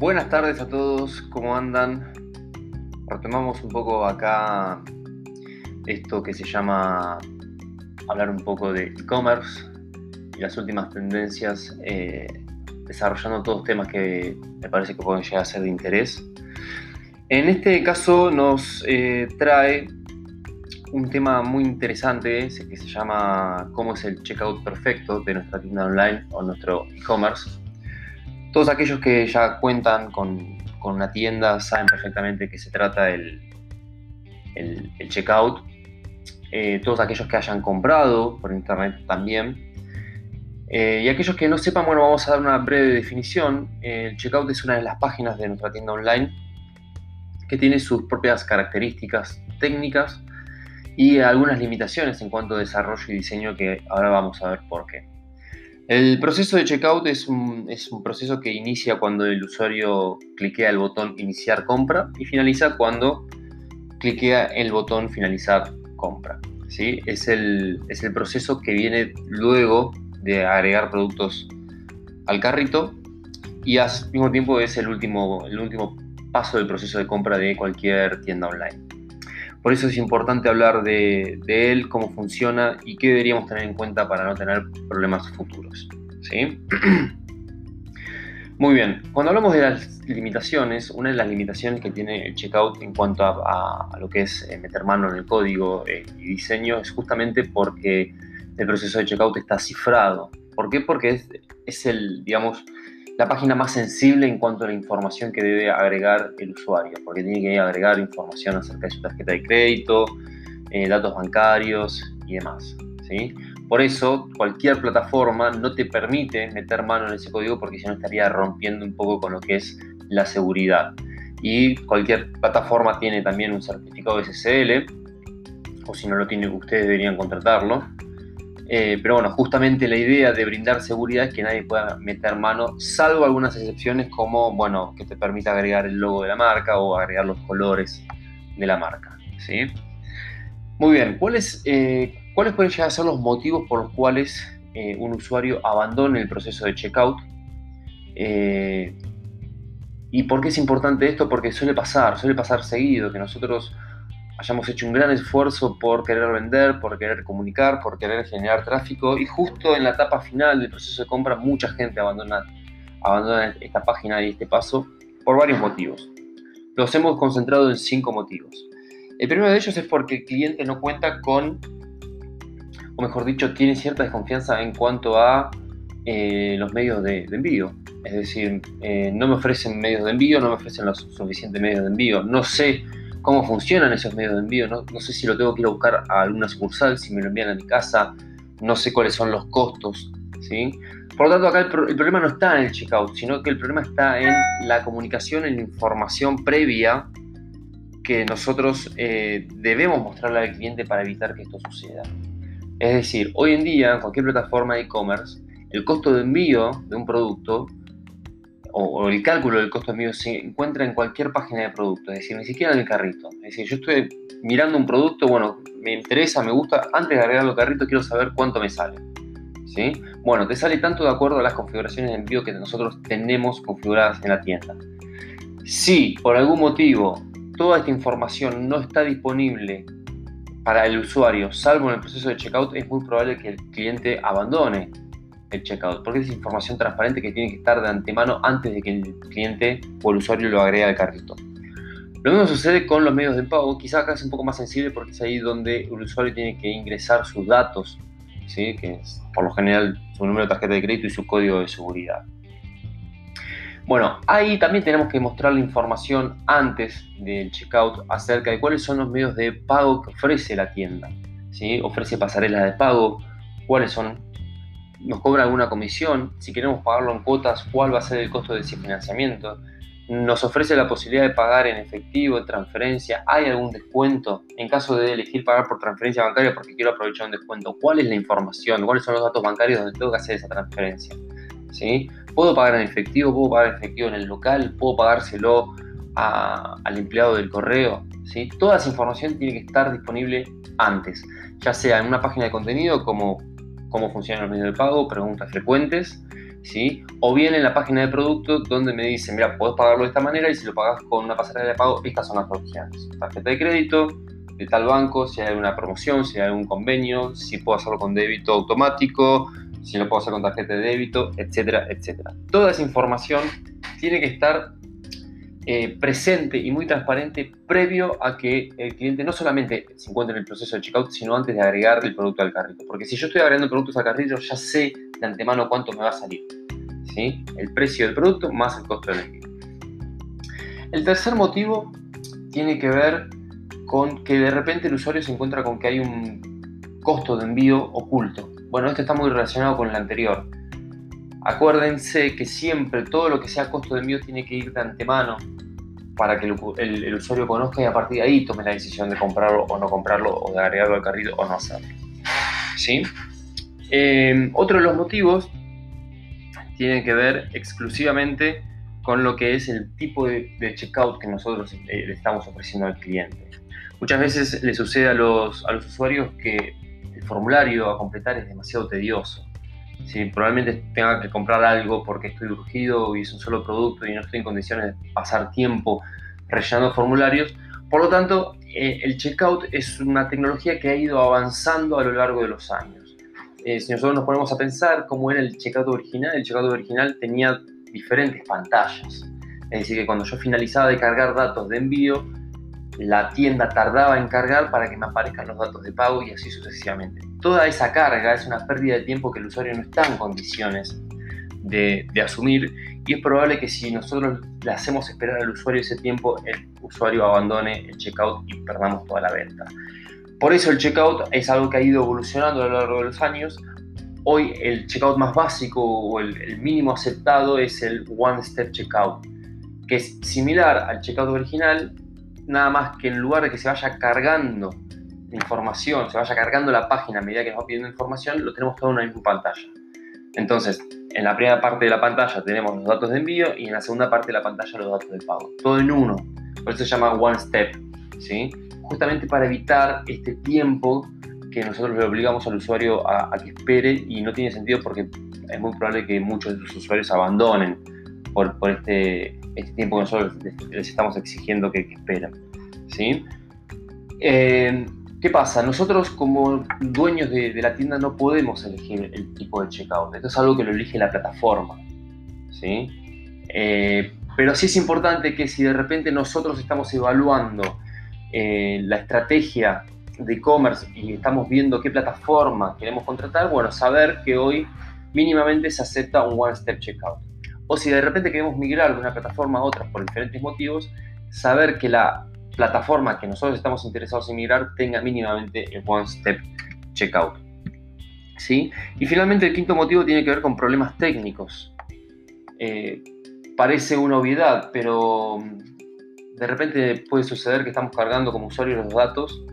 Buenas tardes a todos, ¿cómo andan? Retomamos un poco acá esto que se llama hablar un poco de e-commerce y las últimas tendencias, eh, desarrollando todos temas que me parece que pueden llegar a ser de interés. En este caso nos eh, trae un tema muy interesante que se llama cómo es el checkout perfecto de nuestra tienda online o nuestro e-commerce todos aquellos que ya cuentan con, una tienda saben perfectamente que se trata el, checkout. Eh, todos aquellos que hayan comprado por internet también. Eh, y aquellos que no sepan, bueno, vamos a dar una breve definición. El checkout es una de las páginas de nuestra tienda online que tiene sus propias características técnicas y algunas limitaciones en cuanto a desarrollo y diseño que ahora vamos a ver por qué. El proceso de checkout es un, es un, proceso que inicia cuando el usuario cliquea el botón iniciar compra y finaliza cuando cliquea el botón finalizar compra. ¿sí? Es, el, es el proceso que viene luego de agregar productos al carrito y al mismo tiempo es el último, el último paso del proceso de compra de cualquier tienda online. Por eso es importante hablar de, él, cómo funciona y qué deberíamos tener en cuenta para no tener problemas futuros. ¿sí? Muy bien, cuando hablamos de las limitaciones, una de las limitaciones que tiene el checkout en cuanto a, lo que es eh, meter mano en el código eh, y diseño es justamente porque el proceso de checkout está cifrado. ¿Por qué? Porque es, es el, digamos, la página más sensible en cuanto a la información que debe agregar el usuario, porque tiene que agregar información acerca de su tarjeta de crédito, eh, datos bancarios y demás. ¿sí? Por eso, cualquier plataforma no te permite meter mano en ese código porque si no estaría rompiendo un poco con lo que es la seguridad. Y cualquier plataforma tiene también un certificado SSL, o si no lo tiene, ustedes deberían contratarlo. Eh, pero bueno, justamente la idea de brindar seguridad es que nadie pueda meter mano, salvo algunas excepciones como, bueno, que te permita agregar el logo de la marca o agregar los colores de la marca. ¿sí? Muy bien, ¿cuáles, eh, ¿cuáles pueden llegar a ser los motivos por los cuales eh, un usuario abandone el proceso de checkout? ¿Y por qué es importante esto? Porque suele pasar, suele pasar seguido, que nosotros hayamos hecho un gran esfuerzo por querer vender, por querer comunicar, por querer generar tráfico y justo en la etapa final del proceso de compra mucha gente abandona, esta página y este paso por varios motivos. Los hemos concentrado en cinco motivos. El primero de ellos es porque el cliente no cuenta con, o mejor dicho, tiene cierta desconfianza en cuanto a eh, los medios de, envío. Es decir, eh, no me ofrecen medios de envío, no me ofrecen los suficientes medios de envío, no sé cómo funcionan esos medios de envío. No, sé si lo tengo que ir a buscar a alguna sucursal, si me lo envían a mi casa, no sé cuáles son los costos. ¿sí? Por lo tanto, acá el, problema no está en el checkout, sino que el problema está en la comunicación, en la información previa que nosotros eh, debemos mostrarle al cliente para evitar que esto suceda. Es decir, hoy en día, en cualquier plataforma de e-commerce, el costo de envío de un producto o, el cálculo del costo envío se encuentra en cualquier página de producto, es decir, ni siquiera en el carrito. Es decir, yo estoy mirando un producto, bueno, me interesa, me gusta, antes de agregarlo al carrito quiero saber cuánto me sale. ¿Sí? Bueno, te sale tanto de acuerdo a las configuraciones de envío que nosotros tenemos configuradas en la tienda. Si por algún motivo toda esta información no está disponible para el usuario, salvo en el proceso de checkout, es muy probable que el cliente abandone el checkout, porque es información transparente que tiene que estar de antemano antes de que el cliente o el usuario lo agregue al carrito. Lo mismo sucede con los medios de pago, quizás acá es un poco más sensible porque es ahí donde el usuario tiene que ingresar sus datos, ¿sí? que es por lo general su número de tarjeta de crédito y su código de seguridad. Bueno, ahí también tenemos que mostrar la información antes del checkout acerca de cuáles son los medios de pago que ofrece la tienda. ¿sí? Ofrece pasarelas de pago, cuáles son nos cobra alguna comisión, si queremos pagarlo en cuotas, cuál va a ser el costo de ese financiamiento, nos ofrece la posibilidad de pagar en efectivo, en transferencia, hay algún descuento, en caso de elegir pagar por transferencia bancaria porque quiero aprovechar un descuento, cuál es la información, cuáles son los datos bancarios donde tengo que hacer esa transferencia. ¿Sí? ¿Puedo pagar en efectivo? ¿Puedo pagar en efectivo en el local? ¿Puedo pagárselo al empleado del correo? ¿Sí? Toda esa información tiene que estar disponible antes, ya sea en una página de contenido como cómo funcionan los medios de pago, preguntas frecuentes, ¿sí? O bien en la página de producto donde me dice, mira, puedes pagarlo de esta manera y si lo pagas con una pasarela de pago, estas son las opciones. Tarjeta de crédito, de tal banco, si hay una promoción, si hay un convenio, si puedo hacerlo con débito automático, si lo puedo hacer con tarjeta de débito, etcétera, etcétera. Toda esa información tiene que estar eh, presente y muy transparente previo a que el cliente no solamente se encuentre en el proceso de checkout, sino antes de agregar el producto al carrito. Porque si yo estoy agregando productos al carrito, ya sé de antemano cuánto me va a salir. ¿sí? El precio del producto más el costo del envío. El tercer motivo tiene que ver con que de repente el usuario se encuentra con que hay un costo de envío oculto. Bueno, esto está muy relacionado con el anterior. Acuérdense que siempre todo lo que sea costo de envío tiene que ir de antemano para que el, usuario conozca y a partir de ahí tome la decisión de comprarlo o no comprarlo o de agregarlo al carrito o no hacerlo. ¿Sí? Eh, otro de los motivos tiene que ver exclusivamente con lo que es el tipo de, checkout que nosotros eh, le estamos ofreciendo al cliente. Muchas veces le sucede a los, a los usuarios que el formulario a completar es demasiado tedioso si probablemente tenga que comprar algo porque estoy urgido y es un solo producto y no estoy en condiciones de pasar tiempo rellenando formularios. Por lo tanto, eh, el checkout es una tecnología que ha ido avanzando a lo largo de los años. Eh, si nosotros nos ponemos a pensar cómo era el checkout original, el checkout original tenía diferentes pantallas. Es decir, que cuando yo finalizaba de cargar datos de envío, la tienda tardaba en cargar para que me aparezcan los datos de pago y así sucesivamente. Toda esa carga es una pérdida de tiempo que el usuario no está en condiciones de, asumir y es probable que si nosotros le hacemos esperar al usuario ese tiempo, el usuario abandone el checkout y perdamos toda la venta. Por eso el checkout es algo que ha ido evolucionando a lo largo de los años. Hoy el checkout más básico o el, el mínimo aceptado es el One Step Checkout, que es similar al checkout original, nada más que en lugar de que se vaya cargando información, se vaya cargando la página a medida que nos va pidiendo información, lo tenemos todo en una misma pantalla. Entonces, en la primera parte de la pantalla tenemos los datos de envío y en la segunda parte de la pantalla los datos de pago. Todo en uno. Por eso se llama One Step. ¿sí? Justamente para evitar este tiempo que nosotros le obligamos al usuario a, que espere y no tiene sentido porque es muy probable que muchos de los usuarios abandonen por, por este, este tiempo que nosotros les, estamos exigiendo que, esperen. ¿sí? Eh, ¿Qué pasa? Nosotros como dueños de, la tienda no podemos elegir el tipo de checkout. Esto es algo que lo elige la plataforma. ¿sí? Eh, pero sí es importante que si de repente nosotros estamos evaluando eh, la estrategia de e-commerce y estamos viendo qué plataforma queremos contratar, bueno, saber que hoy mínimamente se acepta un one-step checkout. O si de repente queremos migrar de una plataforma a otra por diferentes motivos, saber que la plataforma que nosotros estamos interesados en migrar tenga mínimamente el One Step Checkout. ¿Sí? Y finalmente el quinto motivo tiene que ver con problemas técnicos. Eh, parece una obviedad, pero mm, de repente puede suceder que estamos cargando como usuarios los datos,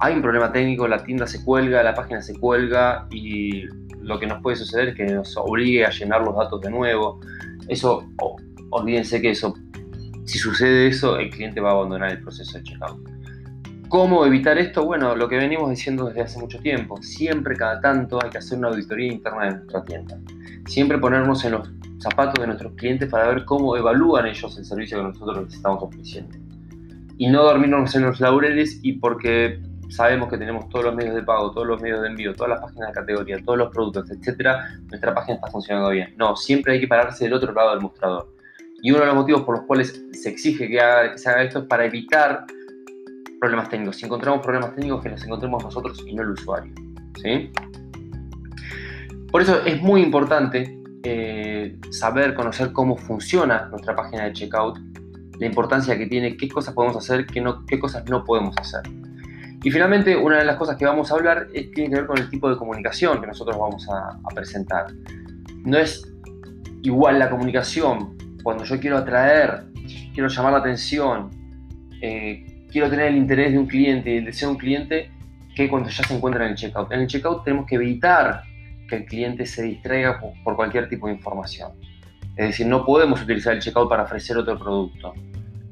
hay un problema técnico, la tienda se cuelga, la página se cuelga y lo que nos puede suceder es que nos obligue a llenar los datos de nuevo. Eso, olvídense que eso si sucede eso, el cliente va a abandonar el proceso de checkout. ¿Cómo evitar esto? Bueno, lo que venimos diciendo desde hace mucho tiempo. Siempre, cada tanto, hay que hacer una auditoría interna de nuestra tienda. Siempre ponernos en los zapatos de nuestros clientes para ver cómo evalúan ellos el servicio que nosotros les estamos ofreciendo. Y no dormirnos en los laureles y porque sabemos que tenemos todos los medios de pago, todos los medios de envío, todas las páginas de categoría, todos los productos, etcétera, nuestra página está funcionando bien. No, siempre hay que pararse del otro lado del mostrador. Y uno de los motivos por los cuales se exige que, se haga esto es para evitar problemas técnicos. Si encontramos problemas técnicos, que los encontremos nosotros y no el usuario. ¿sí? Por eso es muy importante eh, saber, conocer cómo funciona nuestra página de checkout, la importancia que tiene, qué cosas podemos hacer, qué, no, qué cosas no podemos hacer. Y finalmente, una de las cosas que vamos a hablar es, tiene que ver con el tipo de comunicación que nosotros vamos a, a presentar. No es igual la comunicación cuando yo quiero atraer, quiero llamar la atención, eh, quiero tener el interés de un cliente y el deseo de un cliente, que cuando ya se encuentra en el checkout. En el checkout tenemos que evitar que el cliente se distraiga por cualquier tipo de información. Es decir, no podemos utilizar el checkout para ofrecer otro producto.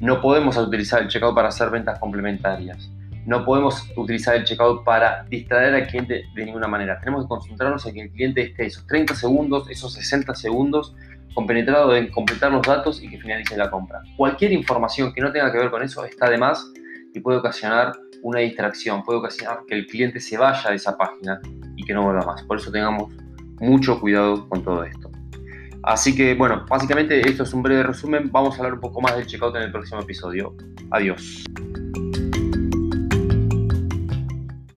No podemos utilizar el checkout para hacer ventas complementarias. No podemos utilizar el checkout para distraer al cliente de ninguna manera. Tenemos que concentrarnos en que el cliente esté esos 30 segundos, esos 60 segundos compenetrado en completar los datos y que finalice la compra. Cualquier información que no tenga que ver con eso está de más y puede ocasionar una distracción, puede ocasionar que el cliente se vaya de esa página y que no vuelva más. Por eso tengamos mucho cuidado con todo esto. Así que bueno, básicamente esto es un breve resumen. Vamos a hablar un poco más del checkout en el próximo episodio. Adiós.